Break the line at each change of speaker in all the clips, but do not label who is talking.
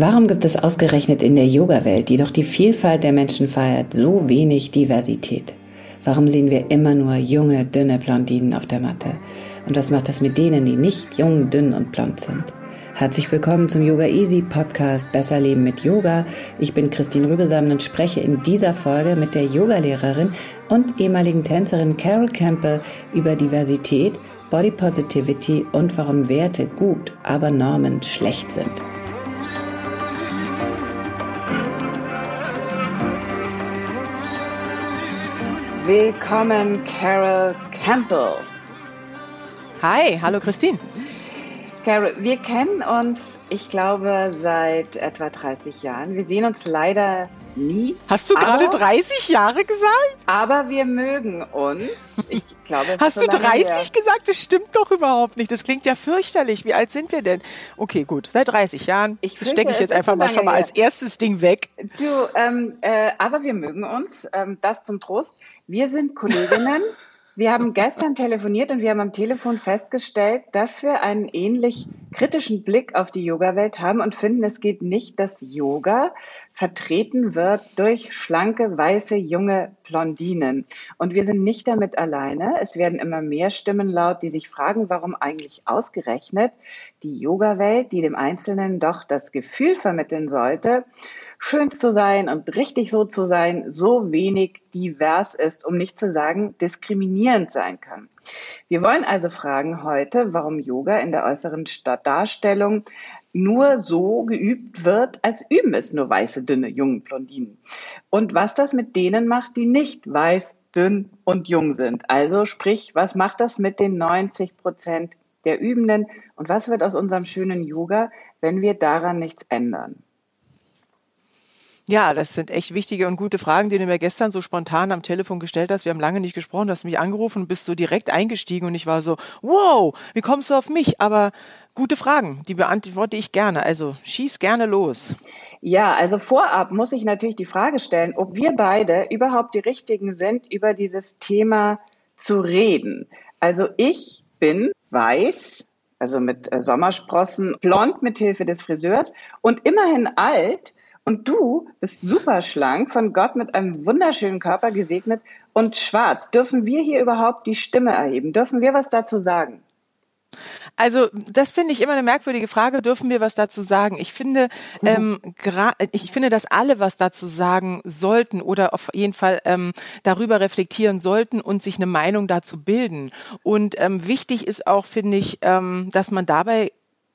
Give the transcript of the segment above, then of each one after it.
Warum gibt es ausgerechnet in der Yoga-Welt, die doch die Vielfalt der Menschen feiert, so wenig Diversität? Warum sehen wir immer nur junge, dünne Blondinen auf der Matte? Und was macht das mit denen, die nicht jung, dünn und blond sind? Herzlich willkommen zum Yoga Easy Podcast Besser Leben mit Yoga. Ich bin Christine Rübesamen und spreche in dieser Folge mit der Yogalehrerin und ehemaligen Tänzerin Carol Campbell über Diversität, Body Positivity und warum Werte gut, aber Normen schlecht sind. Willkommen, Carol Campbell.
Hi, hallo Christine.
Carol, wir kennen uns, ich glaube, seit etwa 30 Jahren. Wir sehen uns leider nie.
Hast du gerade 30 Jahre gesagt?
Aber wir mögen uns. Ich glaube,
Hast so du 30 her. gesagt? Das stimmt doch überhaupt nicht. Das klingt ja fürchterlich. Wie alt sind wir denn? Okay, gut. Seit 30 Jahren. Ich das stecke ich jetzt einfach so mal schon mal als erstes Ding weg.
Du, ähm, äh, aber wir mögen uns. Ähm, das zum Trost. Wir sind Kolleginnen. Wir haben gestern telefoniert und wir haben am Telefon festgestellt, dass wir einen ähnlich kritischen Blick auf die Yoga-Welt haben und finden, es geht nicht, dass Yoga vertreten wird durch schlanke, weiße, junge Blondinen. Und wir sind nicht damit alleine. Es werden immer mehr Stimmen laut, die sich fragen, warum eigentlich ausgerechnet die Yoga-Welt, die dem Einzelnen doch das Gefühl vermitteln sollte, schön zu sein und richtig so zu sein, so wenig divers ist, um nicht zu sagen diskriminierend sein kann. Wir wollen also fragen heute, warum Yoga in der äußeren Darstellung nur so geübt wird, als üben es nur weiße, dünne, junge Blondinen. Und was das mit denen macht, die nicht weiß, dünn und jung sind. Also sprich, was macht das mit den 90 Prozent der Übenden und was wird aus unserem schönen Yoga, wenn wir daran nichts ändern?
Ja, das sind echt wichtige und gute Fragen, die du mir gestern so spontan am Telefon gestellt hast. Wir haben lange nicht gesprochen, du hast mich angerufen und bist so direkt eingestiegen und ich war so, wow, wie kommst du auf mich? Aber gute Fragen, die beantworte ich gerne. Also schieß gerne los.
Ja, also vorab muss ich natürlich die Frage stellen, ob wir beide überhaupt die Richtigen sind, über dieses Thema zu reden. Also ich bin weiß, also mit äh, Sommersprossen, blond mit Hilfe des Friseurs und immerhin alt und du bist super schlank, von Gott mit einem wunderschönen Körper gesegnet und schwarz. Dürfen wir hier überhaupt die Stimme erheben? Dürfen wir was dazu sagen?
Also das finde ich immer eine merkwürdige Frage. Dürfen wir was dazu sagen? Ich finde, mhm. ähm, ich finde, dass alle was dazu sagen sollten oder auf jeden Fall ähm, darüber reflektieren sollten und sich eine Meinung dazu bilden. Und ähm, wichtig ist auch, finde ich, ähm, dass man dabei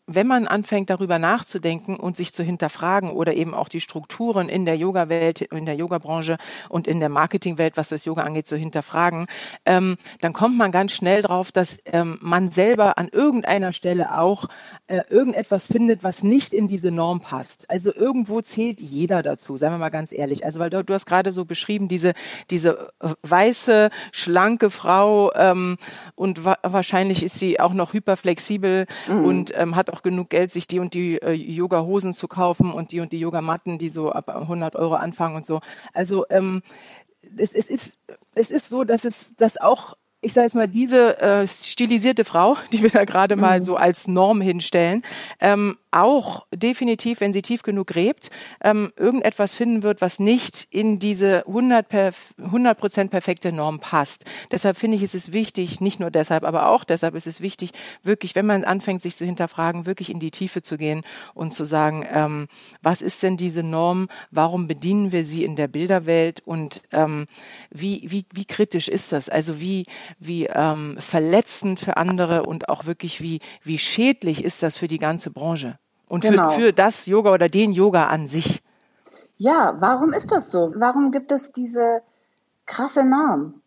wenn man anfängt, darüber nachzudenken und sich zu hinterfragen oder eben auch die Strukturen in der Yoga-Welt, in der Yoga-Branche und in der Marketing-Welt, was das Yoga angeht, zu hinterfragen, ähm, dann kommt man ganz schnell drauf, dass ähm, man selber an irgendeiner Stelle auch äh, irgendetwas findet, was nicht in diese Norm passt. Also irgendwo zählt jeder dazu, seien wir mal ganz ehrlich. Also weil du, du hast gerade so beschrieben, diese, diese äh, weiße, schlanke Frau ähm, und wa wahrscheinlich ist sie auch noch hyperflexibel mhm. und ähm, hat auch genug Geld, sich die und die äh, Yoga-Hosen zu kaufen und die und die Yogamatten, die so ab 100 Euro anfangen und so. Also ähm, es, es, ist, es ist so, dass es dass auch ich sage jetzt mal, diese äh, stilisierte Frau, die wir da gerade mal mhm. so als Norm hinstellen, ähm, auch definitiv, wenn sie tief genug gräbt, ähm, irgendetwas finden wird, was nicht in diese 100 Prozent perfekte Norm passt. Deshalb finde ich, ist es wichtig, nicht nur deshalb, aber auch deshalb ist es wichtig, wirklich, wenn man anfängt, sich zu hinterfragen, wirklich in die Tiefe zu gehen und zu sagen, ähm, was ist denn diese Norm? Warum bedienen wir sie in der Bilderwelt? Und ähm, wie, wie, wie kritisch ist das? Also wie, wie ähm, verletzend für andere und auch wirklich wie, wie schädlich ist das für die ganze Branche? Und genau. für, für das Yoga oder den Yoga an sich.
Ja, warum ist das so? Warum gibt es diese krasse Norm.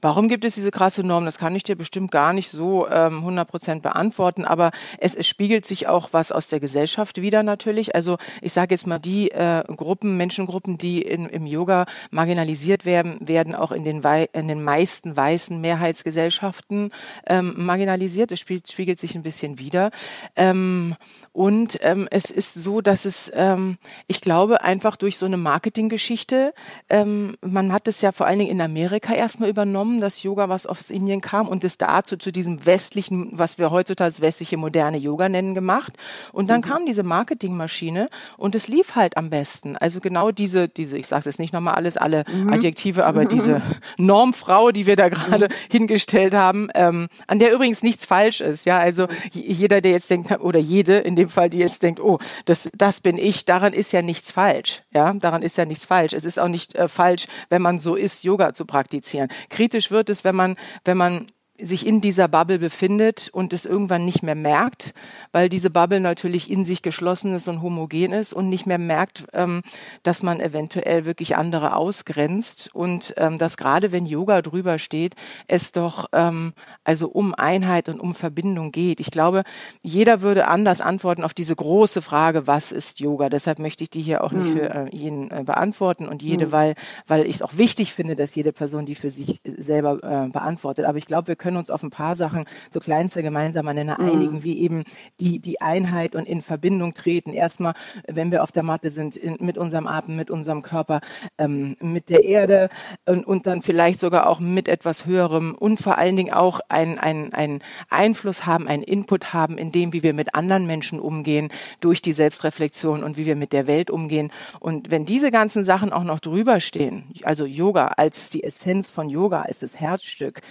Warum gibt es diese krasse Norm? Das kann ich dir bestimmt gar nicht so ähm, 100 Prozent beantworten, aber es, es spiegelt sich auch was aus der Gesellschaft wieder natürlich. Also ich sage jetzt mal, die äh, Gruppen, Menschengruppen, die in, im Yoga marginalisiert werden, werden auch in den, Wei in den meisten weißen Mehrheitsgesellschaften ähm, marginalisiert. Es spiegelt, spiegelt sich ein bisschen wieder. Ähm, und ähm, es ist so, dass es, ähm, ich glaube, einfach durch so eine Marketinggeschichte, ähm, man hat es ja vor allen Dingen in Amerika erstmal übernommen, dass Yoga was aus Indien kam und es dazu zu diesem westlichen, was wir heutzutage als westliche moderne Yoga nennen, gemacht. Und dann mhm. kam diese Marketingmaschine und es lief halt am besten. Also genau diese, diese, ich sage jetzt nicht nochmal alles, alle mhm. Adjektive, aber mhm. diese Normfrau, die wir da gerade mhm. hingestellt haben, ähm, an der übrigens nichts falsch ist. Ja, also jeder, der jetzt denkt, oder jede in dem Fall, die jetzt denkt, oh, das, das bin ich, daran ist ja nichts falsch. Ja, daran ist ja nichts falsch. Es ist auch nicht äh, falsch, wenn man so ist, Yoga zu praktizieren. Kritisch wird es, wenn man, wenn man sich in dieser Bubble befindet und es irgendwann nicht mehr merkt, weil diese Bubble natürlich in sich geschlossen ist und homogen ist und nicht mehr merkt, ähm, dass man eventuell wirklich andere ausgrenzt und ähm, dass gerade wenn Yoga drüber steht, es doch ähm, also um Einheit und um Verbindung geht. Ich glaube, jeder würde anders antworten auf diese große Frage, was ist Yoga? Deshalb möchte ich die hier auch nicht hm. für äh, jeden äh, beantworten und jede, hm. weil weil ich es auch wichtig finde, dass jede Person die für sich selber äh, beantwortet. Aber ich glaube, wir können können uns auf ein paar Sachen so kleinster gemeinsamer Nenner mhm. einigen, wie eben die, die Einheit und in Verbindung treten. Erstmal, wenn wir auf der Matte sind, in, mit unserem Atem, mit unserem Körper, ähm, mit der Erde und, und dann vielleicht sogar auch mit etwas Höherem und vor allen Dingen auch einen ein Einfluss haben, einen Input haben in dem, wie wir mit anderen Menschen umgehen, durch die Selbstreflexion und wie wir mit der Welt umgehen. Und wenn diese ganzen Sachen auch noch drüber stehen, also Yoga als die Essenz von Yoga, als das Herzstück,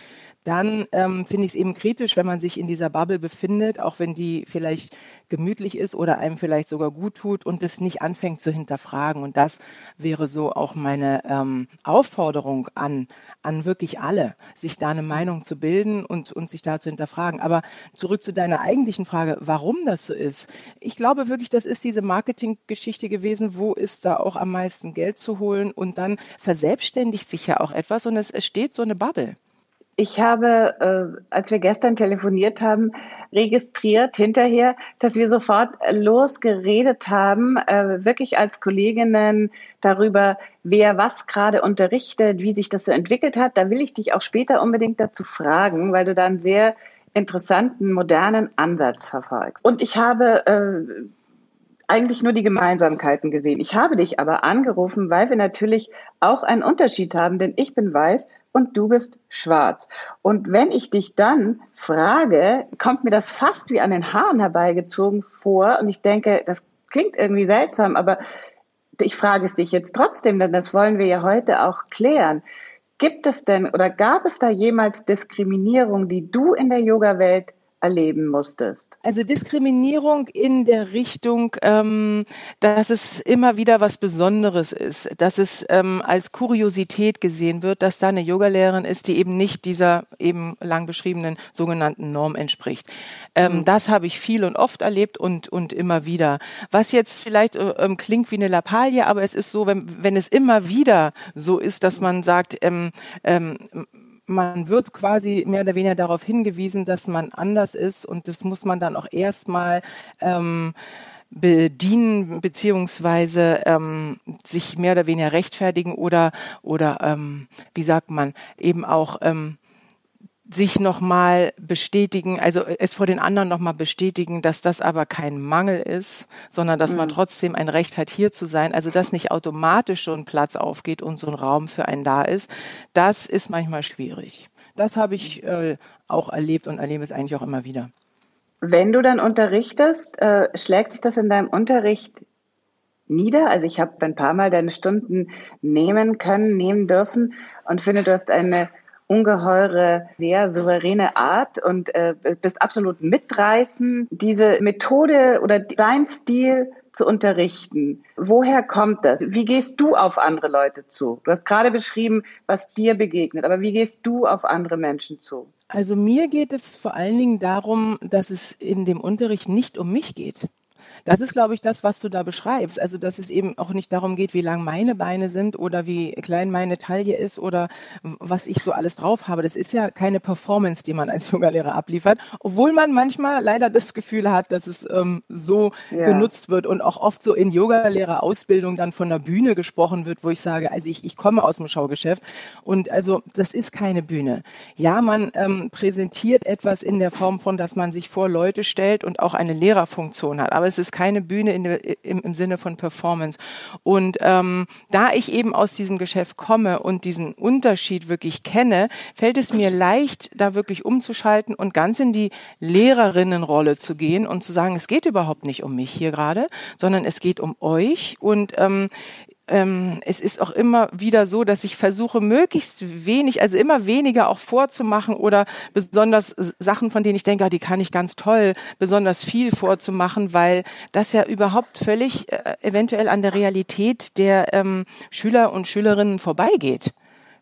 dann ähm, finde ich es eben kritisch, wenn man sich in dieser Bubble befindet, auch wenn die vielleicht gemütlich ist oder einem vielleicht sogar gut tut und es nicht anfängt zu hinterfragen. Und das wäre so auch meine ähm, Aufforderung an, an wirklich alle, sich da eine Meinung zu bilden und, und sich da zu hinterfragen. Aber zurück zu deiner eigentlichen Frage, warum das so ist. Ich glaube wirklich, das ist diese Marketinggeschichte gewesen, wo ist da auch am meisten Geld zu holen und dann verselbstständigt sich ja auch etwas und es, es steht so eine Bubble.
Ich habe, äh, als wir gestern telefoniert haben, registriert hinterher, dass wir sofort losgeredet haben, äh, wirklich als Kolleginnen darüber, wer was gerade unterrichtet, wie sich das so entwickelt hat. Da will ich dich auch später unbedingt dazu fragen, weil du da einen sehr interessanten, modernen Ansatz verfolgst. Und ich habe äh, eigentlich nur die Gemeinsamkeiten gesehen. Ich habe dich aber angerufen, weil wir natürlich auch einen Unterschied haben, denn ich bin weiß und du bist schwarz. Und wenn ich dich dann frage, kommt mir das fast wie an den Haaren herbeigezogen vor und ich denke, das klingt irgendwie seltsam, aber ich frage es dich jetzt trotzdem, denn das wollen wir ja heute auch klären. Gibt es denn oder gab es da jemals Diskriminierung, die du in der Yoga-Welt erleben musstest?
Also Diskriminierung in der Richtung, ähm, dass es immer wieder was Besonderes ist, dass es ähm, als Kuriosität gesehen wird, dass da eine Yogalehrerin ist, die eben nicht dieser eben lang beschriebenen sogenannten Norm entspricht. Ähm, mhm. Das habe ich viel und oft erlebt und, und immer wieder. Was jetzt vielleicht äh, ähm, klingt wie eine Lappalie, aber es ist so, wenn, wenn es immer wieder so ist, dass man sagt, ähm, ähm, man wird quasi mehr oder weniger darauf hingewiesen, dass man anders ist und das muss man dann auch erstmal ähm, bedienen beziehungsweise ähm, sich mehr oder weniger rechtfertigen oder oder ähm, wie sagt man eben auch ähm, sich nochmal bestätigen, also es vor den anderen nochmal bestätigen, dass das aber kein Mangel ist, sondern dass mhm. man trotzdem ein Recht hat, hier zu sein. Also dass nicht automatisch so ein Platz aufgeht und so ein Raum für einen da ist, das ist manchmal schwierig. Das habe ich äh, auch erlebt und erlebe es eigentlich auch immer wieder.
Wenn du dann unterrichtest, äh, schlägt sich das in deinem Unterricht nieder? Also ich habe ein paar Mal deine Stunden nehmen können, nehmen dürfen und finde, du hast eine ungeheure, sehr souveräne Art und äh, bist absolut mitreißend. Diese Methode oder dein Stil zu unterrichten. Woher kommt das? Wie gehst du auf andere Leute zu? Du hast gerade beschrieben, was dir begegnet, aber wie gehst du auf andere Menschen zu?
Also mir geht es vor allen Dingen darum, dass es in dem Unterricht nicht um mich geht Das ist, glaube ich, das, was du da beschreibst. Also, dass es eben auch nicht darum geht, wie lang meine Beine sind oder wie klein meine Taille ist oder was ich so alles drauf habe. Das ist ja keine Performance, die man als Yogalehrer abliefert, obwohl man manchmal leider das Gefühl hat, dass es ähm, so ja. genutzt wird und auch oft so in Yogalehrerausbildung dann von der Bühne gesprochen wird, wo ich sage, also ich, ich komme aus dem Schaugeschäft und also das ist keine Bühne. Ja, man ähm, präsentiert etwas in der Form von, dass man sich vor Leute stellt und auch eine Lehrerfunktion hat, aber es ist keine Bühne in im, im Sinne von Performance. Und ähm, da ich eben aus diesem Geschäft komme und diesen Unterschied wirklich kenne, fällt es mir leicht, da wirklich umzuschalten und ganz in die Lehrerinnenrolle zu gehen und zu sagen, es geht überhaupt nicht um mich hier gerade, sondern es geht um euch und ähm, ähm, es ist auch immer wieder so, dass ich versuche, möglichst wenig, also immer weniger auch vorzumachen oder besonders Sachen, von denen ich denke, ah, die kann ich ganz toll, besonders viel vorzumachen, weil das ja überhaupt völlig äh, eventuell an der Realität der ähm, Schüler und Schülerinnen vorbeigeht.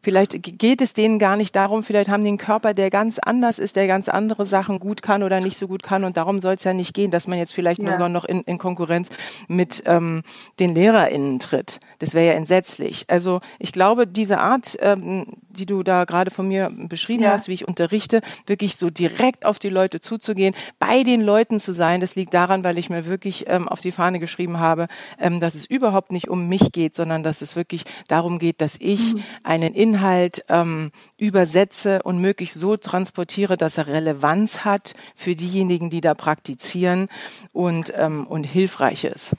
Vielleicht geht es denen gar nicht darum, vielleicht haben die einen Körper, der ganz anders ist, der ganz andere Sachen gut kann oder nicht so gut kann. Und darum soll es ja nicht gehen, dass man jetzt vielleicht ja. nur noch in, in Konkurrenz mit ähm, den LehrerInnen tritt. Das wäre ja entsetzlich. Also ich glaube, diese Art, ähm, die du da gerade von mir beschrieben ja. hast, wie ich unterrichte, wirklich so direkt auf die Leute zuzugehen, bei den Leuten zu sein, das liegt daran, weil ich mir wirklich ähm, auf die Fahne geschrieben habe, ähm, dass es überhaupt nicht um mich geht, sondern dass es wirklich darum geht, dass ich mhm. einen Inhalt Inhalt ähm, übersetze und möglichst so transportiere, dass er Relevanz hat für diejenigen, die da praktizieren und, ähm, und hilfreich ist.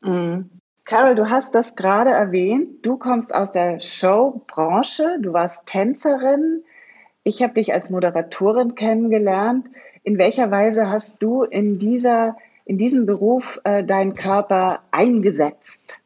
Mhm. Carol, du hast das gerade erwähnt. Du kommst aus der Showbranche, du warst Tänzerin. Ich habe dich als Moderatorin kennengelernt. In welcher Weise hast du in dieser in diesem Beruf äh, deinen Körper eingesetzt?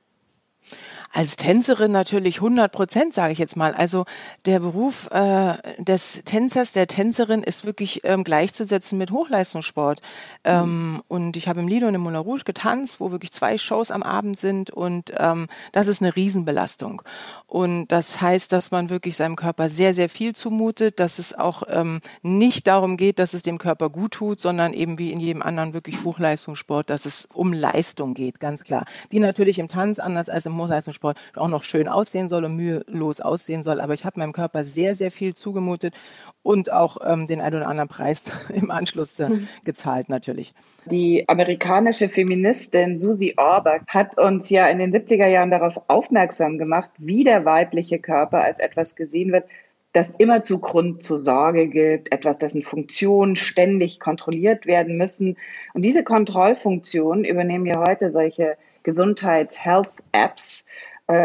Als Tänzerin natürlich 100 Prozent, sage ich jetzt mal. Also der Beruf äh, des Tänzers, der Tänzerin ist wirklich ähm, gleichzusetzen mit Hochleistungssport. Ähm, und ich habe im Lido und im Moulin Rouge getanzt, wo wirklich zwei Shows am Abend sind und ähm, das ist eine Riesenbelastung. Und das heißt, dass man wirklich seinem Körper sehr, sehr viel zumutet, dass es auch ähm, nicht darum geht, dass es dem Körper gut tut, sondern eben wie in jedem anderen wirklich Hochleistungssport, dass es um Leistung geht, ganz klar. Die natürlich im Tanz anders als im Hochleistungssport Sport auch noch schön aussehen soll und mühelos aussehen soll. Aber ich habe meinem Körper sehr, sehr viel zugemutet und auch ähm, den einen oder anderen Preis im Anschluss äh, gezahlt natürlich.
Die amerikanische Feministin Susie Orbach hat uns ja in den 70er Jahren darauf aufmerksam gemacht, wie der weibliche Körper als etwas gesehen wird, das immer zu Grund zur Sorge gibt, etwas, dessen Funktionen ständig kontrolliert werden müssen. Und diese Kontrollfunktion übernehmen ja heute solche Gesundheits-Health-Apps,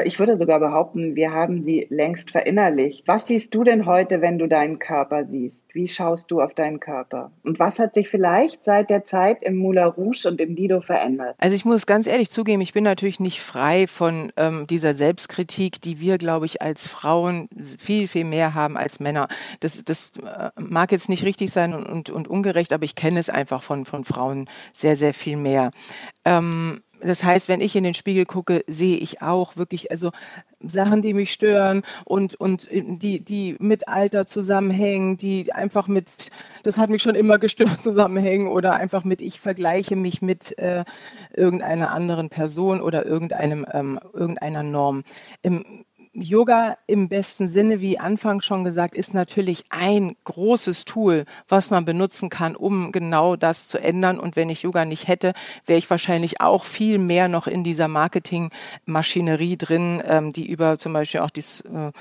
ich würde sogar behaupten, wir haben sie längst verinnerlicht. Was siehst du denn heute, wenn du deinen Körper siehst? Wie schaust du auf deinen Körper? Und was hat sich vielleicht seit der Zeit im Moulin Rouge und im Lido verändert?
Also ich muss ganz ehrlich zugeben, ich bin natürlich nicht frei von ähm, dieser Selbstkritik, die wir, glaube ich, als Frauen viel, viel mehr haben als Männer. Das, das äh, mag jetzt nicht richtig sein und, und, und ungerecht, aber ich kenne es einfach von, von Frauen sehr, sehr viel mehr. Ähm, das heißt, wenn ich in den Spiegel gucke, sehe ich auch wirklich also Sachen, die mich stören und und die die mit Alter zusammenhängen, die einfach mit das hat mich schon immer gestört zusammenhängen oder einfach mit ich vergleiche mich mit äh, irgendeiner anderen Person oder irgendeinem ähm, irgendeiner Norm. Im, Yoga im besten Sinne, wie Anfang schon gesagt, ist natürlich ein großes Tool, was man benutzen kann, um genau das zu ändern. Und wenn ich Yoga nicht hätte, wäre ich wahrscheinlich auch viel mehr noch in dieser Marketingmaschinerie drin, ähm, die über zum Beispiel auch die äh,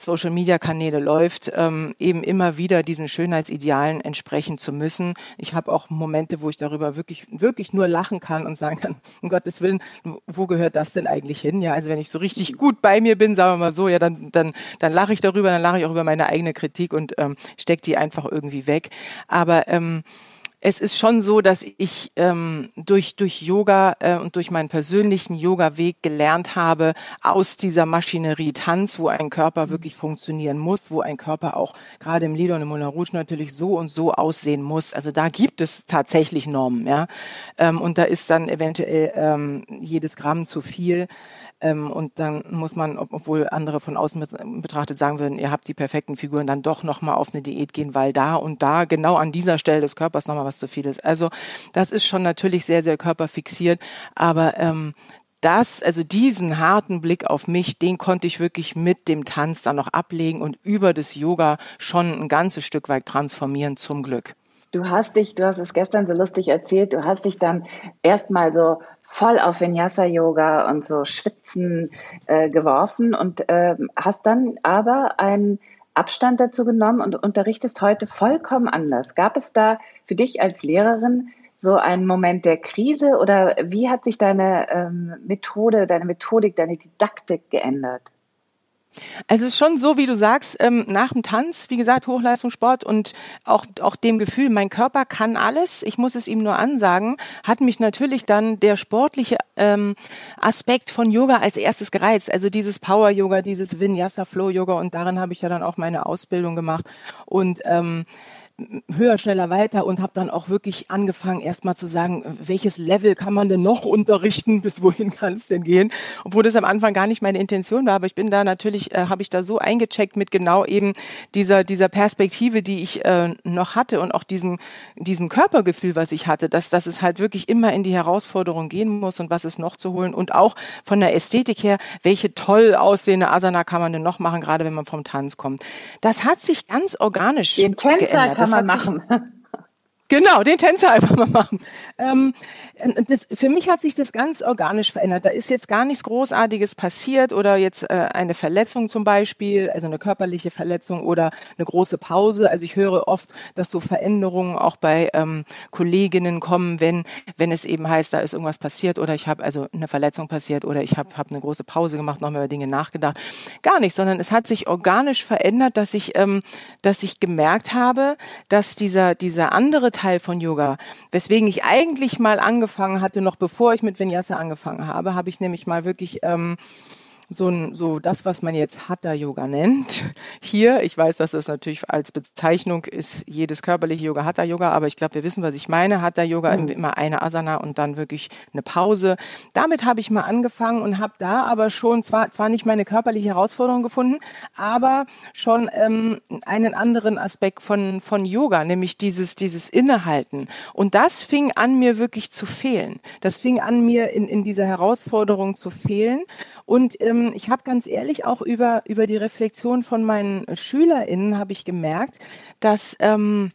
Social Media Kanäle läuft, ähm, eben immer wieder diesen Schönheitsidealen entsprechen zu müssen. Ich habe auch Momente, wo ich darüber wirklich, wirklich nur lachen kann und sagen kann, um Gottes Willen, wo gehört das denn eigentlich hin? Ja, also wenn ich so richtig gut bei mir bin, sagen wir mal so, ja, dann, dann, dann lache ich darüber, dann lache ich auch über meine eigene Kritik und ähm, stecke die einfach irgendwie weg. Aber ähm, es ist schon so, dass ich ähm, durch, durch Yoga äh, und durch meinen persönlichen Yoga-Weg gelernt habe, aus dieser Maschinerie Tanz, wo ein Körper wirklich funktionieren muss, wo ein Körper auch gerade im Lido und im Moulin Rouge natürlich so und so aussehen muss. Also da gibt es tatsächlich Normen, ja. Ähm, und da ist dann eventuell ähm, jedes Gramm zu viel. Ähm, und dann muss man, obwohl andere von außen betrachtet sagen würden, ihr habt die perfekten Figuren, dann doch nochmal auf eine Diät gehen, weil da und da genau an dieser Stelle des Körpers nochmal was zu viel ist. Also das ist schon natürlich sehr, sehr körperfixiert, aber ähm, das, also diesen harten Blick auf mich, den konnte ich wirklich mit dem Tanz dann noch ablegen und über das Yoga schon ein ganzes Stück weit transformieren, zum Glück.
Du hast dich, du hast es gestern so lustig erzählt, du hast dich dann erstmal so voll auf Vinyasa-Yoga und so Schwitzen äh, geworfen und äh, hast dann aber einen Abstand dazu genommen und unterrichtest heute vollkommen anders. Gab es da für dich als Lehrerin so ein Moment der Krise oder wie hat sich deine ähm, Methode, deine Methodik, deine Didaktik geändert?
Also es ist schon so, wie du sagst, ähm, nach dem Tanz, wie gesagt, Hochleistungssport und auch, auch dem Gefühl, mein Körper kann alles, ich muss es ihm nur ansagen, hat mich natürlich dann der sportliche ähm, Aspekt von Yoga als erstes gereizt. Also dieses Power-Yoga, dieses Vinyasa-Flow-Yoga und darin habe ich ja dann auch meine Ausbildung gemacht. Und ähm, höher, schneller, weiter und habe dann auch wirklich angefangen, erstmal zu sagen, welches Level kann man denn noch unterrichten, bis wohin kann es denn gehen? Obwohl das am Anfang gar nicht meine Intention war, aber ich bin da natürlich, äh, habe ich da so eingecheckt mit genau eben dieser, dieser Perspektive, die ich äh, noch hatte und auch diesem, diesem Körpergefühl, was ich hatte, dass, dass es halt wirklich immer in die Herausforderung gehen muss und was ist noch zu holen und auch von der Ästhetik her, welche toll aussehende Asana kann man denn noch machen, gerade wenn man vom Tanz kommt. Das hat sich ganz organisch
Den Tänzer geändert mal machen.
Genau, den Tänzer einfach mal machen. Ähm, das, für mich hat sich das ganz organisch verändert. Da ist jetzt gar nichts Großartiges passiert oder jetzt äh, eine Verletzung zum Beispiel, also eine körperliche Verletzung oder eine große Pause. Also ich höre oft, dass so Veränderungen auch bei ähm, Kolleginnen kommen, wenn wenn es eben heißt, da ist irgendwas passiert oder ich habe also eine Verletzung passiert oder ich habe hab eine große Pause gemacht, nochmal über Dinge nachgedacht. Gar nicht, sondern es hat sich organisch verändert, dass ich ähm, dass ich gemerkt habe, dass dieser dieser andere Teil von Yoga. Weswegen ich eigentlich mal angefangen hatte, noch bevor ich mit Vinyasa angefangen habe, habe ich nämlich mal wirklich ähm, so ein, so das, was man jetzt Hatha Yoga nennt. Hier, ich weiß, dass das natürlich als Bezeichnung ist jedes körperliche Yoga Hatha Yoga, aber ich glaube, wir wissen, was ich meine. Hatha Yoga mhm. immer eine Asana und dann wirklich eine Pause. Damit habe ich mal angefangen und habe da aber schon zwar zwar nicht meine körperliche Herausforderung gefunden, aber schon ähm, einen anderen Aspekt von von Yoga, nämlich dieses dieses Innehalten. Und das fing an mir wirklich zu fehlen. Das fing an mir in in dieser Herausforderung zu fehlen und ähm, ich habe ganz ehrlich auch über, über die Reflexion von meinen SchülerInnen habe ich gemerkt, dass, ähm,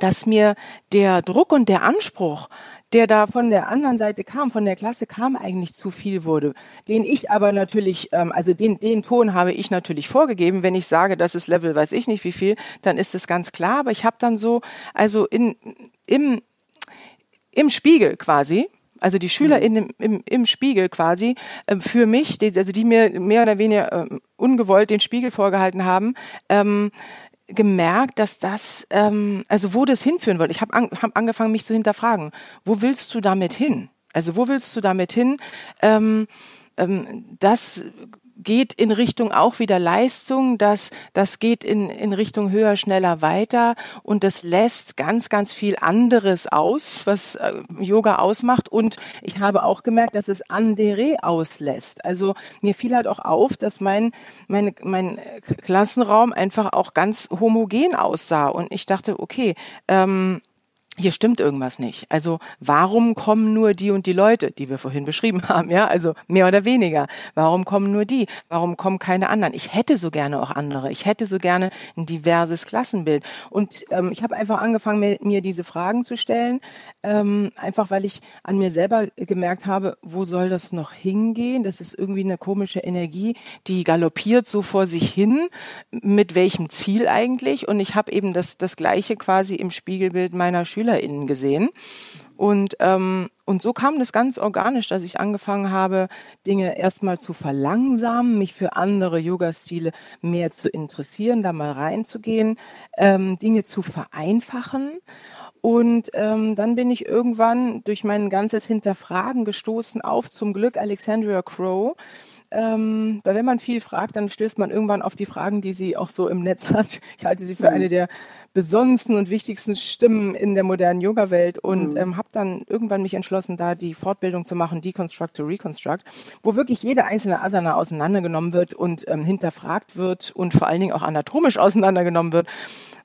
dass mir der Druck und der Anspruch, der da von der anderen Seite kam, von der Klasse kam, eigentlich zu viel wurde. Den ich aber natürlich, ähm, also den, den Ton habe ich natürlich vorgegeben. Wenn ich sage, das ist Level, weiß ich nicht wie viel, dann ist es ganz klar. Aber ich habe dann so, also in, im, im Spiegel quasi, also die Schüler mhm. in dem, im, im Spiegel quasi äh, für mich, die, also die mir mehr oder weniger äh, ungewollt den Spiegel vorgehalten haben, ähm, gemerkt, dass das, ähm, also wo das hinführen wollte. Ich habe an, hab angefangen, mich zu hinterfragen. Wo willst du damit hin? Also wo willst du damit hin? Ähm, ähm, das geht in Richtung auch wieder Leistung, das, das geht in, in Richtung höher, schneller, weiter und das lässt ganz, ganz viel anderes aus, was äh, Yoga ausmacht und ich habe auch gemerkt, dass es andere auslässt. Also mir fiel halt auch auf, dass mein, mein, mein Klassenraum einfach auch ganz homogen aussah und ich dachte, okay, ähm, hier stimmt irgendwas nicht. Also warum kommen nur die und die Leute, die wir vorhin beschrieben haben, ja, also mehr oder weniger. Warum kommen nur die? Warum kommen keine anderen? Ich hätte so gerne auch andere. Ich hätte so gerne ein diverses Klassenbild. Und ähm, ich habe einfach angefangen, mir, mir, diese Fragen zu stellen, ähm, einfach weil ich an mir selber gemerkt habe, wo soll das noch hingehen? Das ist irgendwie eine komische Energie, die galoppiert so vor sich hin. Mit welchem Ziel eigentlich? Und ich habe eben das, das Gleiche quasi im Spiegelbild meiner Schüler SchülerInnen gesehen. Und, ähm, und so kam das ganz organisch, dass ich angefangen habe, Dinge erstmal zu verlangsamen, mich für andere Yoga-Stile mehr zu interessieren, da mal reinzugehen, ähm, Dinge zu vereinfachen. Und ähm, dann bin ich irgendwann durch mein ganzes Hinterfragen gestoßen auf zum Glück Alexandria Crow, ähm, weil wenn man viel fragt, dann stößt man irgendwann auf die Fragen, die sie auch so im Netz hat. Ich halte sie für mhm. eine der besonnensten und wichtigsten Stimmen in der modernen Yoga-Welt und mhm. ähm, habe dann irgendwann mich entschlossen, da die Fortbildung zu machen, Deconstruct to Reconstruct, wo wirklich jede einzelne Asana auseinandergenommen wird und ähm, hinterfragt wird und vor allen Dingen auch anatomisch auseinandergenommen wird,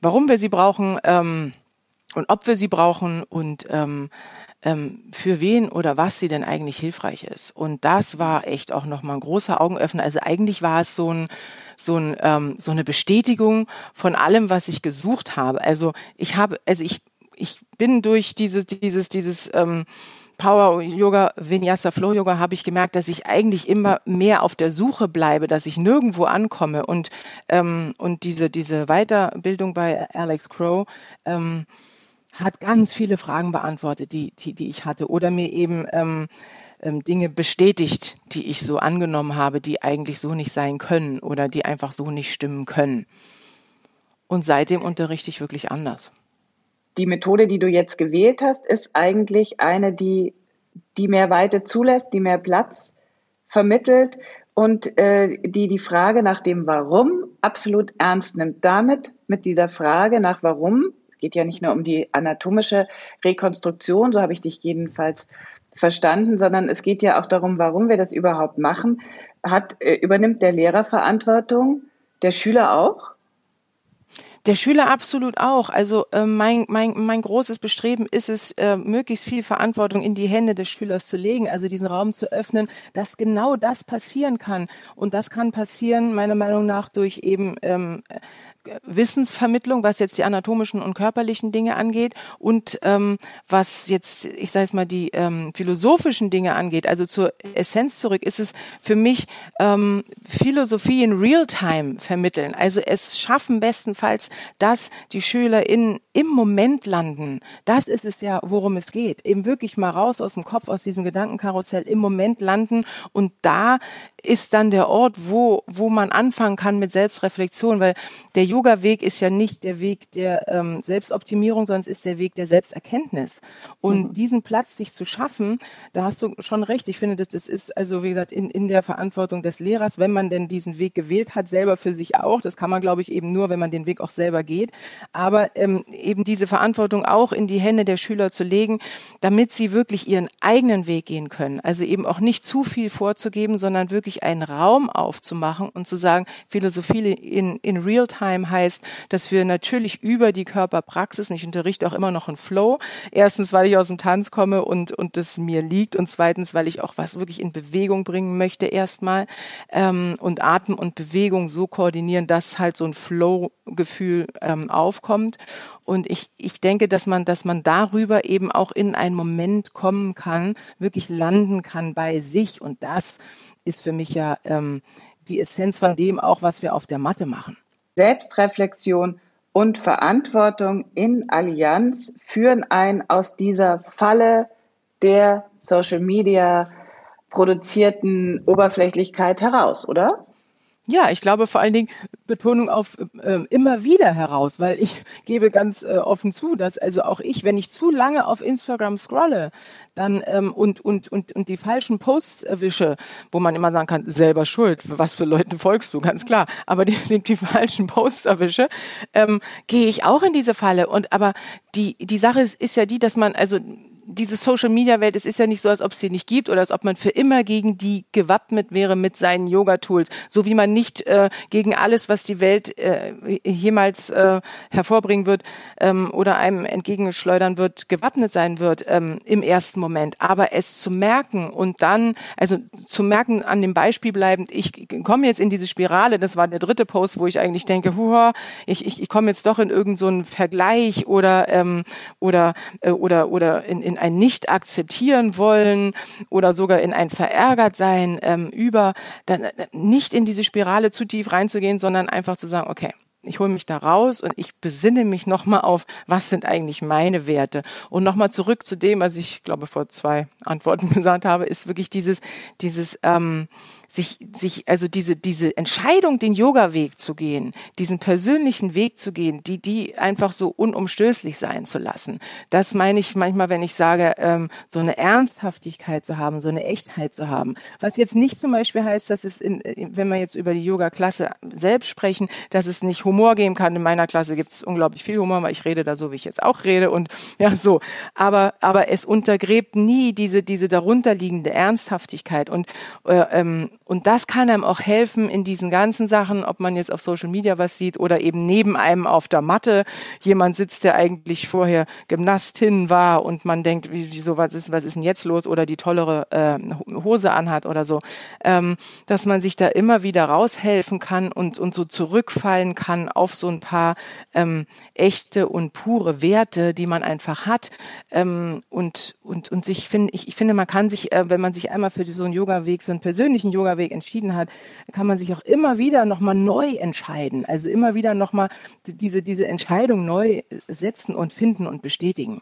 warum wir sie brauchen ähm, und ob wir sie brauchen und ähm, ähm, für wen oder was sie denn eigentlich hilfreich ist. Und das war echt auch nochmal ein großer Augenöffner. Also eigentlich war es so ein, so ein, ähm, so eine Bestätigung von allem, was ich gesucht habe. Also ich habe, also ich, ich bin durch diese, dieses, dieses, ähm, Power Yoga, Vinyasa Flow Yoga habe ich gemerkt, dass ich eigentlich immer mehr auf der Suche bleibe, dass ich nirgendwo ankomme und ähm, und diese diese Weiterbildung bei Alex Crow ähm, hat ganz viele Fragen beantwortet, die, die, die ich hatte, oder mir eben ähm, ähm, Dinge bestätigt, die ich so angenommen habe, die eigentlich so nicht sein können oder die einfach so nicht stimmen können. Und seitdem unterrichte ich wirklich anders.
Die Methode, die du jetzt gewählt hast, ist eigentlich eine, die, die mehr Weite zulässt, die mehr Platz vermittelt und äh, die die Frage nach dem Warum absolut ernst nimmt. Damit, mit dieser Frage nach Warum, geht ja nicht nur um die anatomische Rekonstruktion, so habe ich dich jedenfalls verstanden, sondern es geht ja auch darum, warum wir das überhaupt machen. Hat, äh, übernimmt der Lehrer Verantwortung, der Schüler auch?
Der Schüler absolut auch. Also äh, mein, mein, mein großes Bestreben ist es, äh, möglichst viel Verantwortung in die Hände des Schülers zu legen, also diesen Raum zu öffnen, dass genau das passieren kann. Und das kann passieren, meiner Meinung nach, durch eben ähm, Wissensvermittlung, was jetzt die anatomischen und körperlichen Dinge angeht und ähm, was jetzt, ich sage es mal, die ähm, philosophischen Dinge angeht, also zur Essenz zurück, ist es für mich ähm, Philosophie in Realtime vermitteln. Also es schaffen bestenfalls, dass die Schüler in, im Moment landen. Das ist es ja, worum es geht. Eben wirklich mal raus aus dem Kopf, aus diesem Gedankenkarussell, im Moment landen und da ist dann der Ort, wo, wo man anfangen kann mit Selbstreflexion, weil der Yoga-Weg ist ja nicht der Weg der ähm, Selbstoptimierung, sondern es ist der Weg der Selbsterkenntnis. Und mhm. diesen Platz sich zu schaffen, da hast du schon recht. Ich finde, das, das ist also, wie gesagt, in, in der Verantwortung des Lehrers, wenn man denn diesen Weg gewählt hat, selber für sich auch. Das kann man, glaube ich, eben nur, wenn man den Weg auch selber geht. Aber ähm, eben diese Verantwortung auch in die Hände der Schüler zu legen, damit sie wirklich ihren eigenen Weg gehen können. Also eben auch nicht zu viel vorzugeben, sondern wirklich wirklich einen Raum aufzumachen und zu sagen, Philosophie in, in Real-Time heißt, dass wir natürlich über die Körperpraxis, und ich unterrichte auch immer noch einen Flow, erstens, weil ich aus dem Tanz komme und, und das mir liegt und zweitens, weil ich auch was wirklich in Bewegung bringen möchte erstmal ähm, und Atem und Bewegung so koordinieren, dass halt so ein Flow-Gefühl ähm, aufkommt. Und ich, ich denke, dass man, dass man darüber eben auch in einen Moment kommen kann, wirklich landen kann bei sich. Und das ist für mich ja ähm, die Essenz von dem auch, was wir auf der Matte machen.
Selbstreflexion und Verantwortung in Allianz führen ein aus dieser Falle der Social Media produzierten Oberflächlichkeit heraus, oder?
Ja, ich glaube vor allen Dingen Betonung auf äh, immer wieder heraus, weil ich gebe ganz äh, offen zu, dass also auch ich, wenn ich zu lange auf Instagram scrolle, dann ähm, und und und und die falschen Posts erwische, wo man immer sagen kann, selber schuld, was für Leuten folgst du, ganz klar, aber die, die, die falschen Posts erwische, ähm, gehe ich auch in diese Falle. Und aber die die Sache ist, ist ja die, dass man also diese Social Media Welt, es ist ja nicht so, als ob es sie nicht gibt oder als ob man für immer gegen die gewappnet wäre mit seinen Yoga Tools, so wie man nicht äh, gegen alles, was die Welt äh, jemals äh, hervorbringen wird ähm, oder einem entgegenschleudern wird, gewappnet sein wird ähm, im ersten Moment. Aber es zu merken und dann, also zu merken an dem Beispiel bleibend, ich komme jetzt in diese Spirale, das war der dritte Post, wo ich eigentlich denke, huha, ich, ich, ich komme jetzt doch in irgendeinen so Vergleich oder ähm, oder äh, oder oder in, in in ein Nicht-Akzeptieren wollen oder sogar in ein Verärgert-Sein ähm, über, dann äh, nicht in diese Spirale zu tief reinzugehen, sondern einfach zu sagen, okay, ich hole mich da raus und ich besinne mich nochmal auf, was sind eigentlich meine Werte. Und nochmal zurück zu dem, was ich glaube vor zwei Antworten gesagt habe, ist wirklich dieses, dieses ähm, sich, sich, also diese, diese Entscheidung, den Yoga-Weg zu gehen, diesen persönlichen Weg zu gehen, die, die einfach so unumstößlich sein zu lassen. Das meine ich manchmal, wenn ich sage, ähm, so eine Ernsthaftigkeit zu haben, so eine Echtheit zu haben. Was jetzt nicht zum Beispiel heißt, dass es, in, wenn wir jetzt über die Yoga-Klasse selbst sprechen, dass es nicht Humor geben kann. In meiner Klasse gibt es unglaublich viel Humor, weil ich rede da so, wie ich jetzt auch rede und ja, so. Aber, aber es untergräbt nie diese, diese darunterliegende Ernsthaftigkeit und, äh, ähm, und das kann einem auch helfen in diesen ganzen Sachen, ob man jetzt auf Social Media was sieht oder eben neben einem auf der Matte jemand sitzt, der eigentlich vorher Gymnastin war und man denkt, wie, wieso, was ist, was ist denn jetzt los? Oder die tollere äh, Hose anhat oder so, ähm, dass man sich da immer wieder raushelfen kann und, und so zurückfallen kann auf so ein paar ähm, echte und pure Werte, die man einfach hat. Ähm, und, und, und sich finde, ich, ich finde, man kann sich, äh, wenn man sich einmal für so einen Yoga-Weg, für einen persönlichen Yoga Weg entschieden hat, kann man sich auch immer wieder nochmal neu entscheiden. Also immer wieder nochmal diese, diese Entscheidung neu setzen und finden und bestätigen.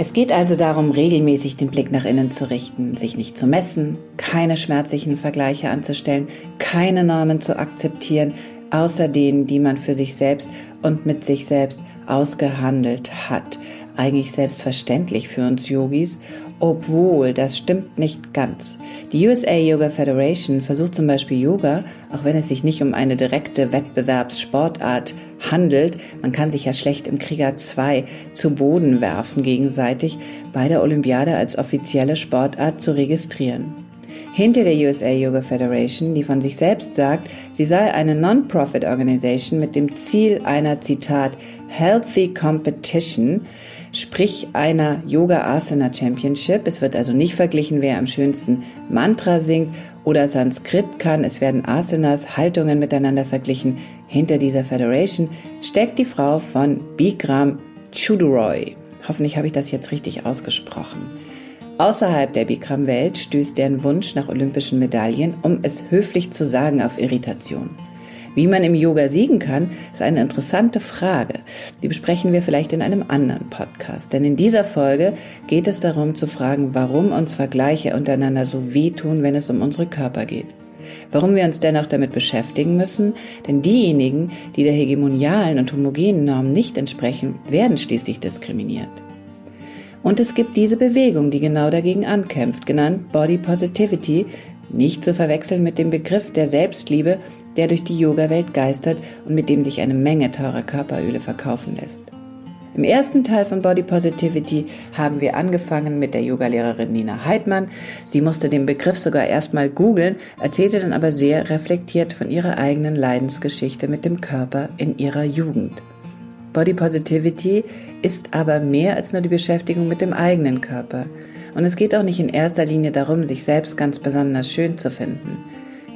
Es geht also darum, regelmäßig den Blick nach innen zu richten, sich nicht zu messen, keine schmerzlichen Vergleiche anzustellen, keine Normen zu akzeptieren, außer denen, die man für sich selbst und mit sich selbst ausgehandelt hat. Eigentlich selbstverständlich für uns Yogis, obwohl das stimmt nicht ganz. Die USA Yoga Federation versucht zum Beispiel Yoga, auch wenn es sich nicht um eine direkte Wettbewerbssportart handelt, man kann sich ja schlecht im Krieger 2 zu Boden werfen gegenseitig, bei der Olympiade als offizielle Sportart zu registrieren hinter der USA Yoga Federation, die von sich selbst sagt, sie sei eine Non-Profit Organization mit dem Ziel einer, Zitat, Healthy Competition, sprich einer Yoga Asana Championship. Es wird also nicht verglichen, wer am schönsten Mantra singt oder Sanskrit kann. Es werden Asanas, Haltungen miteinander verglichen. Hinter dieser Federation steckt die Frau von Bikram Chuduroy. Hoffentlich habe ich das jetzt richtig ausgesprochen. Außerhalb der Bikram-Welt stößt deren Wunsch nach olympischen Medaillen, um es höflich zu sagen, auf Irritation. Wie man im Yoga siegen kann, ist eine interessante Frage. Die besprechen wir vielleicht in einem anderen Podcast. Denn in dieser Folge geht es darum zu fragen, warum uns Vergleiche untereinander so wehtun, wenn es um unsere Körper geht. Warum wir uns dennoch damit beschäftigen müssen, denn diejenigen, die der hegemonialen und homogenen Norm nicht entsprechen, werden schließlich diskriminiert. Und es gibt diese Bewegung, die genau dagegen ankämpft, genannt Body Positivity, nicht zu verwechseln mit dem Begriff der Selbstliebe, der durch die Yoga-Welt geistert und mit dem sich eine Menge teurer Körperöle verkaufen lässt. Im ersten Teil von Body Positivity haben wir angefangen mit der Yogalehrerin Nina Heidmann. Sie musste den Begriff sogar erstmal googeln, erzählte dann aber sehr reflektiert von ihrer eigenen Leidensgeschichte mit dem Körper in ihrer Jugend. Body Positivity ist aber mehr als nur die Beschäftigung mit dem eigenen Körper. Und es geht auch nicht in erster Linie darum, sich selbst ganz besonders schön zu finden.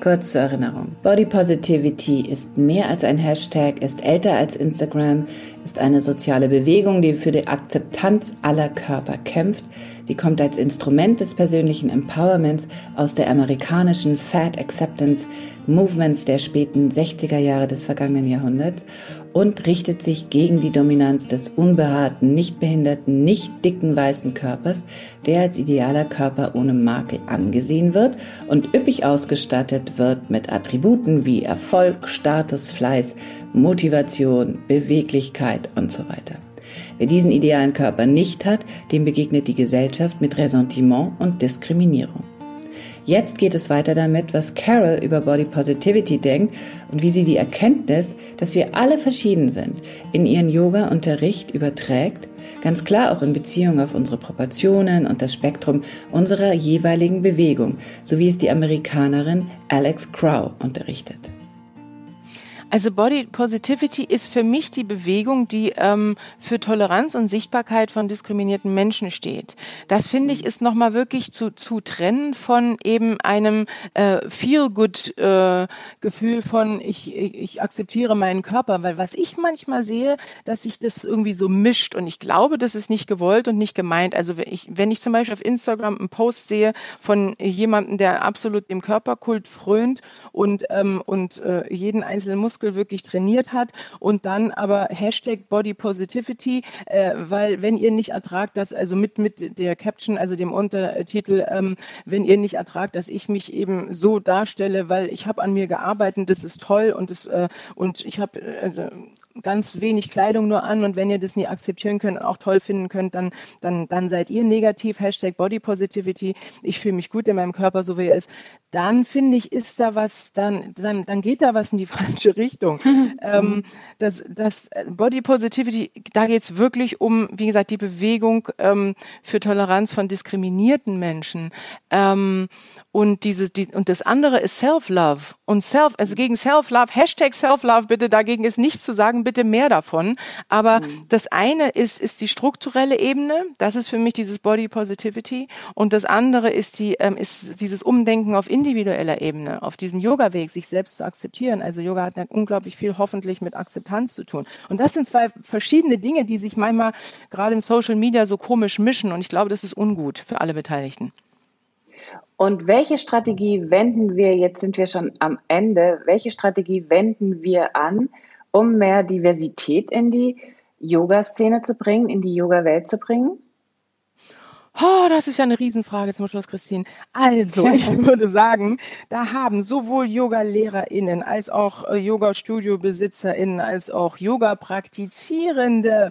Kurz zur Erinnerung. Body Positivity ist mehr als ein Hashtag, ist älter als Instagram, ist eine soziale Bewegung, die für die Akzeptanz aller Körper kämpft. Sie kommt als Instrument des persönlichen Empowerments aus der amerikanischen Fat Acceptance Movements der späten 60er Jahre des vergangenen Jahrhunderts und richtet sich gegen die Dominanz des unbehaarten, nicht behinderten, nicht dicken weißen Körpers, der als idealer Körper ohne Makel angesehen wird und üppig ausgestattet wird mit Attributen wie Erfolg, Status, Fleiß, Motivation, Beweglichkeit und so weiter. Wer diesen idealen Körper nicht hat, dem begegnet die Gesellschaft mit Ressentiment und Diskriminierung. Jetzt geht es weiter damit, was Carol über Body Positivity denkt und wie sie die Erkenntnis, dass wir alle verschieden sind, in ihren Yoga-Unterricht überträgt, ganz klar auch in Beziehung auf unsere Proportionen und das Spektrum unserer jeweiligen Bewegung, so wie es die Amerikanerin Alex Crow unterrichtet.
Also Body Positivity ist für mich die Bewegung, die ähm, für Toleranz und Sichtbarkeit von diskriminierten Menschen steht. Das finde ich ist nochmal wirklich zu, zu trennen von eben einem äh, Feel-Good-Gefühl äh, von ich, ich, ich akzeptiere meinen Körper, weil was ich manchmal sehe, dass sich das irgendwie so mischt und ich glaube, das ist nicht gewollt und nicht gemeint. Also wenn ich, wenn ich zum Beispiel auf Instagram einen Post sehe von jemandem, der absolut dem Körperkult frönt und, ähm, und äh, jeden einzelnen Muskel Muskel wirklich trainiert hat und dann aber Hashtag Body Positivity, äh, weil wenn ihr nicht ertragt, dass also mit mit der Caption, also dem Untertitel, ähm, wenn ihr nicht ertragt, dass ich mich eben so darstelle, weil ich habe an mir gearbeitet, das ist toll und das äh, und ich habe also ganz wenig Kleidung nur an und wenn ihr das nie akzeptieren könnt, auch toll finden könnt, dann, dann, dann seid ihr negativ, Hashtag Body Positivity, ich fühle mich gut in meinem Körper, so wie er ist, dann finde ich, ist da was, dann, dann, dann geht da was in die falsche Richtung. ähm, das, das Body Positivity, da geht es wirklich um, wie gesagt, die Bewegung ähm, für Toleranz von diskriminierten Menschen. Ähm, und dieses, die, und das andere ist Self-Love. Und Self, also gegen Self-Love, Hashtag Self-Love, bitte, dagegen ist nichts zu sagen, bitte mehr davon. Aber mhm. das eine ist, ist die strukturelle Ebene. Das ist für mich dieses Body Positivity. Und das andere ist die, ähm, ist dieses Umdenken auf individueller Ebene, auf diesem Yoga-Weg, sich selbst zu akzeptieren. Also Yoga hat ja unglaublich viel hoffentlich mit Akzeptanz zu tun. Und das sind zwei verschiedene Dinge, die sich manchmal gerade im Social Media so komisch mischen. Und ich glaube, das ist ungut für alle Beteiligten.
Und welche Strategie wenden wir, jetzt sind wir schon am Ende, welche Strategie wenden wir an, um mehr Diversität in die Yoga-Szene zu bringen, in die Yoga-Welt zu bringen?
Oh, das ist ja eine Riesenfrage zum Schluss, Christine. Also, ich würde sagen, da haben sowohl Yoga-LehrerInnen als auch äh, Yoga-Studio-BesitzerInnen als auch Yoga-Praktizierende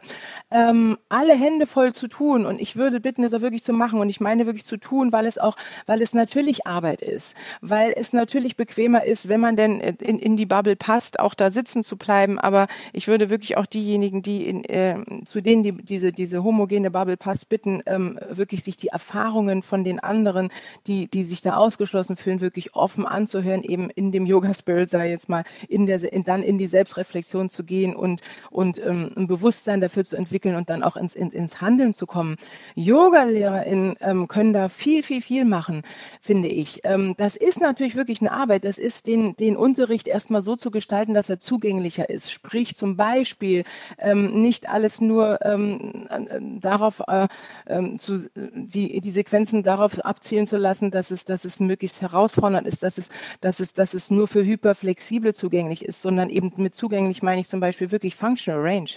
ähm, alle Hände voll zu tun. Und ich würde bitten, es auch wirklich zu machen. Und ich meine wirklich zu tun, weil es auch, weil es natürlich Arbeit ist. Weil es natürlich bequemer ist, wenn man denn in, in die Bubble passt, auch da sitzen zu bleiben. Aber ich würde wirklich auch diejenigen, die in, äh, zu denen die, diese, diese homogene Bubble passt, bitten, ähm, wirklich wirklich sich die Erfahrungen von den anderen, die, die sich da ausgeschlossen fühlen, wirklich offen anzuhören, eben in dem Yoga Spirit, sei jetzt mal, in der, in, dann in die Selbstreflexion zu gehen und, und ähm, ein Bewusstsein dafür zu entwickeln und dann auch ins, ins, ins Handeln zu kommen. Yoga-LehrerInnen ähm, können da viel, viel, viel machen, finde ich. Ähm, das ist natürlich wirklich eine Arbeit. Das ist den, den Unterricht erstmal so zu gestalten, dass er zugänglicher ist. Sprich zum Beispiel ähm, nicht alles nur ähm, äh, darauf äh, ähm, zu, die, die Sequenzen darauf abzielen zu lassen, dass es, dass es möglichst herausfordernd ist, dass es, dass es, dass es nur für hyperflexible zugänglich ist, sondern eben mit zugänglich meine ich zum Beispiel wirklich Functional Range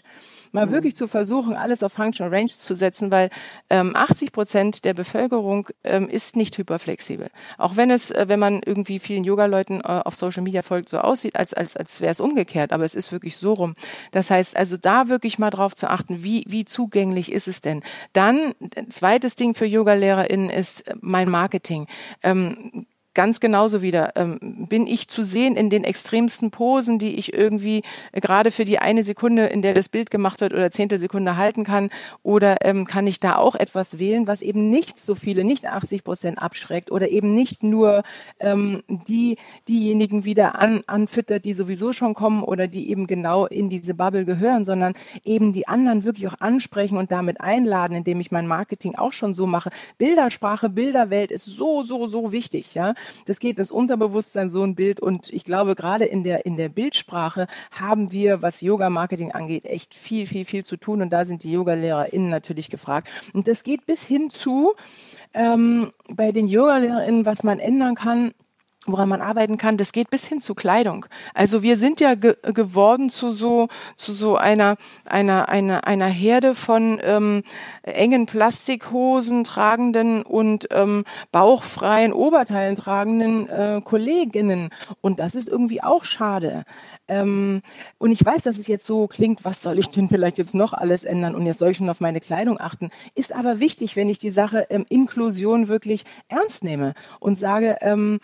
mal mhm. wirklich zu versuchen, alles auf Functional Range zu setzen, weil ähm, 80 Prozent der Bevölkerung ähm, ist nicht hyperflexibel. Auch wenn es, äh, wenn man irgendwie vielen Yoga-Leuten äh, auf Social Media folgt, so aussieht, als, als, als wäre es umgekehrt, aber es ist wirklich so rum. Das heißt also da wirklich mal drauf zu achten, wie, wie zugänglich ist es denn? Dann, zweites Ding für Yoga-LehrerInnen ist äh, mein Marketing. Ähm, ganz genauso wieder ähm, bin ich zu sehen in den extremsten Posen, die ich irgendwie äh, gerade für die eine Sekunde, in der das Bild gemacht wird oder Zehntelsekunde halten kann, oder ähm, kann ich da auch etwas wählen, was eben nicht so viele, nicht 80 Prozent abschreckt oder eben nicht nur ähm, die diejenigen wieder an, anfüttert, die sowieso schon kommen oder die eben genau in diese Bubble gehören, sondern eben die anderen wirklich auch ansprechen und damit einladen, indem ich mein Marketing auch schon so mache. Bildersprache, Bilderwelt ist so, so, so wichtig, ja. Das geht ins Unterbewusstsein, so ein Bild. Und ich glaube, gerade in der, in der Bildsprache haben wir, was Yoga-Marketing angeht, echt viel, viel, viel zu tun. Und da sind die Yoga-LehrerInnen natürlich gefragt. Und das geht bis hin zu, ähm, bei den Yoga-LehrerInnen, was man ändern kann, woran man arbeiten kann, das geht bis hin zu Kleidung. Also wir sind ja ge geworden zu so zu so einer einer einer einer Herde von ähm, engen Plastikhosen tragenden und ähm, bauchfreien Oberteilen tragenden äh, Kolleginnen und das ist irgendwie auch schade. Ähm, und ich weiß, dass es jetzt so klingt, was soll ich denn vielleicht jetzt noch alles ändern und jetzt soll ich schon auf meine Kleidung achten. Ist aber wichtig, wenn ich die Sache ähm, Inklusion wirklich ernst nehme und sage, ähm,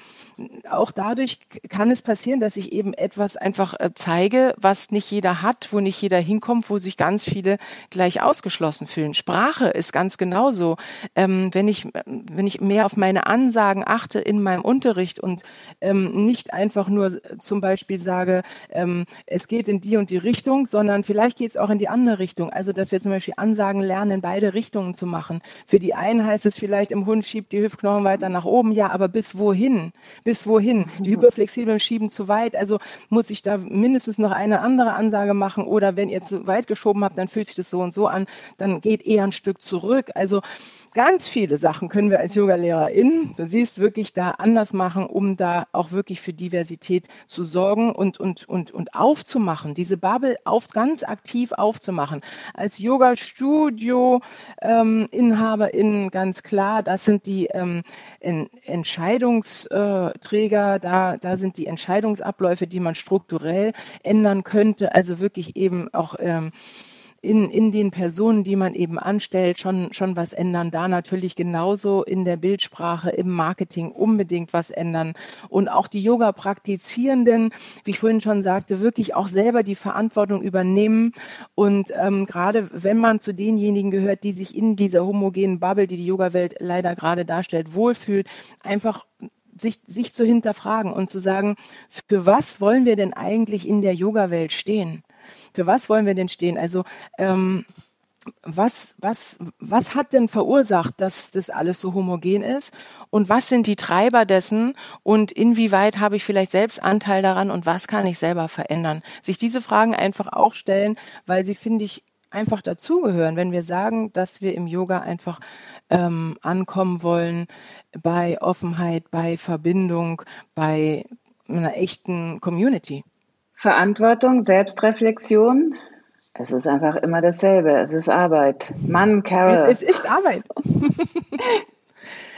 auch dadurch kann es passieren, dass ich eben etwas einfach äh, zeige, was nicht jeder hat, wo nicht jeder hinkommt, wo sich ganz viele gleich ausgeschlossen fühlen. Sprache ist ganz genauso. Ähm, wenn ich, wenn ich mehr auf meine Ansagen achte in meinem Unterricht und ähm, nicht einfach nur zum Beispiel sage, ähm, es geht in die und die Richtung, sondern vielleicht geht es auch in die andere Richtung. Also, dass wir zum Beispiel Ansagen lernen, in beide Richtungen zu machen. Für die einen heißt es vielleicht, im Hund schiebt die Hüftknochen weiter nach oben. Ja, aber bis wohin? Bis wohin? Die Hyperflexiblen schieben zu weit. Also muss ich da mindestens noch eine andere Ansage machen oder wenn ihr zu weit geschoben habt, dann fühlt sich das so und so an, dann geht eher ein Stück zurück. Also ganz viele Sachen können wir als Yoga-LehrerInnen, du siehst, wirklich da anders machen, um da auch wirklich für Diversität zu sorgen und, und, und und, aufzumachen, diese Bubble auf, ganz aktiv aufzumachen. Als Yoga-Studio-InhaberInnen ähm, ganz klar, das sind die ähm, Entscheidungsträger, da, da sind die Entscheidungsabläufe, die man strukturell ändern könnte, also wirklich eben auch ähm, in, in den Personen, die man eben anstellt, schon, schon was ändern. Da natürlich genauso in der Bildsprache, im Marketing unbedingt was ändern. Und auch die Yoga-Praktizierenden, wie ich vorhin schon sagte, wirklich auch selber die Verantwortung übernehmen. Und ähm, gerade wenn man zu denjenigen gehört, die sich in dieser homogenen Bubble, die die Yoga-Welt leider gerade darstellt, wohlfühlt, einfach sich, sich zu hinterfragen und zu sagen, für was wollen wir denn eigentlich in der Yoga-Welt stehen? Für was wollen wir denn stehen? Also ähm, was, was, was hat denn verursacht, dass das alles so homogen ist? Und was sind die Treiber dessen? Und inwieweit habe ich vielleicht selbst Anteil daran? Und was kann ich selber verändern? Sich diese Fragen einfach auch stellen, weil sie, finde ich, einfach dazugehören, wenn wir sagen, dass wir im Yoga einfach ähm, ankommen wollen bei Offenheit, bei Verbindung, bei einer echten Community.
Verantwortung, Selbstreflexion. Es ist einfach immer dasselbe. Es ist Arbeit. Mann, Carol.
Es, es ist Arbeit.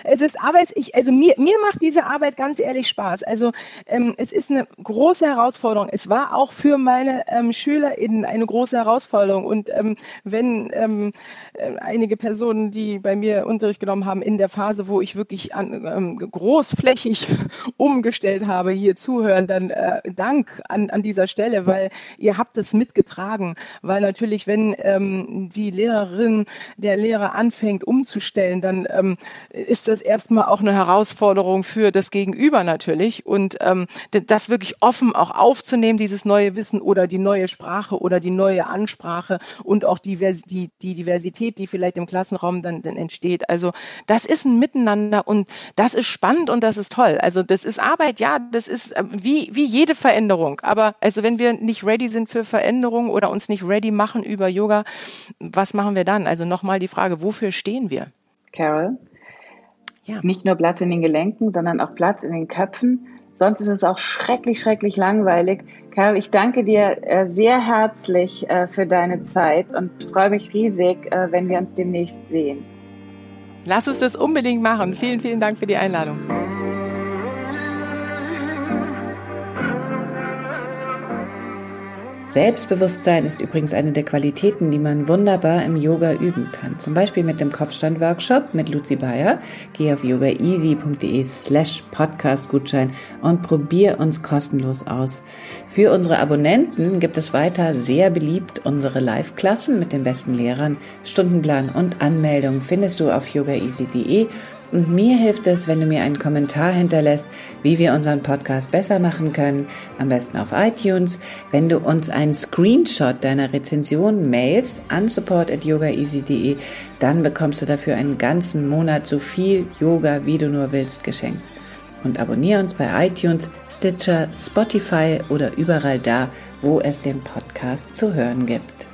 es ist Arbeit, ich, also mir, mir macht diese Arbeit ganz ehrlich Spaß. Also ähm, es ist eine große Herausforderung. Es war auch für meine ähm, SchülerInnen eine große Herausforderung. Und ähm, wenn ähm, äh, einige Personen, die bei mir Unterricht genommen haben, in der Phase, wo ich wirklich an, ähm, großflächig umgestellt habe, hier zuhören, dann äh, Dank an, an dieser Stelle, weil ihr habt es mitgetragen. Weil natürlich, wenn ähm, die Lehrerin, der Lehrer anfängt umzustellen, dann ähm, ist das das erstmal auch eine Herausforderung für das Gegenüber natürlich und ähm, das wirklich offen auch aufzunehmen, dieses neue Wissen oder die neue Sprache oder die neue Ansprache und auch die, die, die Diversität, die vielleicht im Klassenraum dann, dann entsteht. Also das ist ein Miteinander und das ist spannend und das ist toll. Also das ist Arbeit, ja, das ist äh, wie, wie jede Veränderung. Aber also wenn wir nicht ready sind für Veränderung oder uns nicht ready machen über Yoga, was machen wir dann? Also nochmal die Frage, wofür stehen wir?
Carol? Ja. Nicht nur Platz in den Gelenken, sondern auch Platz in den Köpfen. Sonst ist es auch schrecklich, schrecklich langweilig. Carol, ich danke dir äh, sehr herzlich äh, für deine Zeit und freue mich riesig, äh, wenn wir uns demnächst sehen.
Lass uns das unbedingt machen. Vielen, vielen Dank für die Einladung.
Selbstbewusstsein ist übrigens eine der Qualitäten, die man wunderbar im Yoga üben kann. Zum Beispiel mit dem Kopfstand-Workshop mit Luzi Bayer. Geh auf yogaeasy.de slash Podcastgutschein und probier uns kostenlos aus. Für unsere Abonnenten gibt es weiter sehr beliebt unsere Live-Klassen mit den besten Lehrern. Stundenplan und Anmeldung findest du auf yogaeasy.de und mir hilft es, wenn du mir einen Kommentar hinterlässt, wie wir unseren Podcast besser machen können. Am besten auf iTunes. Wenn du uns einen Screenshot deiner Rezension mailst an support.yogaeasy.de, dann bekommst du dafür einen ganzen Monat so viel Yoga, wie du nur willst, geschenkt. Und abonniere uns bei iTunes, Stitcher, Spotify oder überall da, wo es den Podcast zu hören gibt.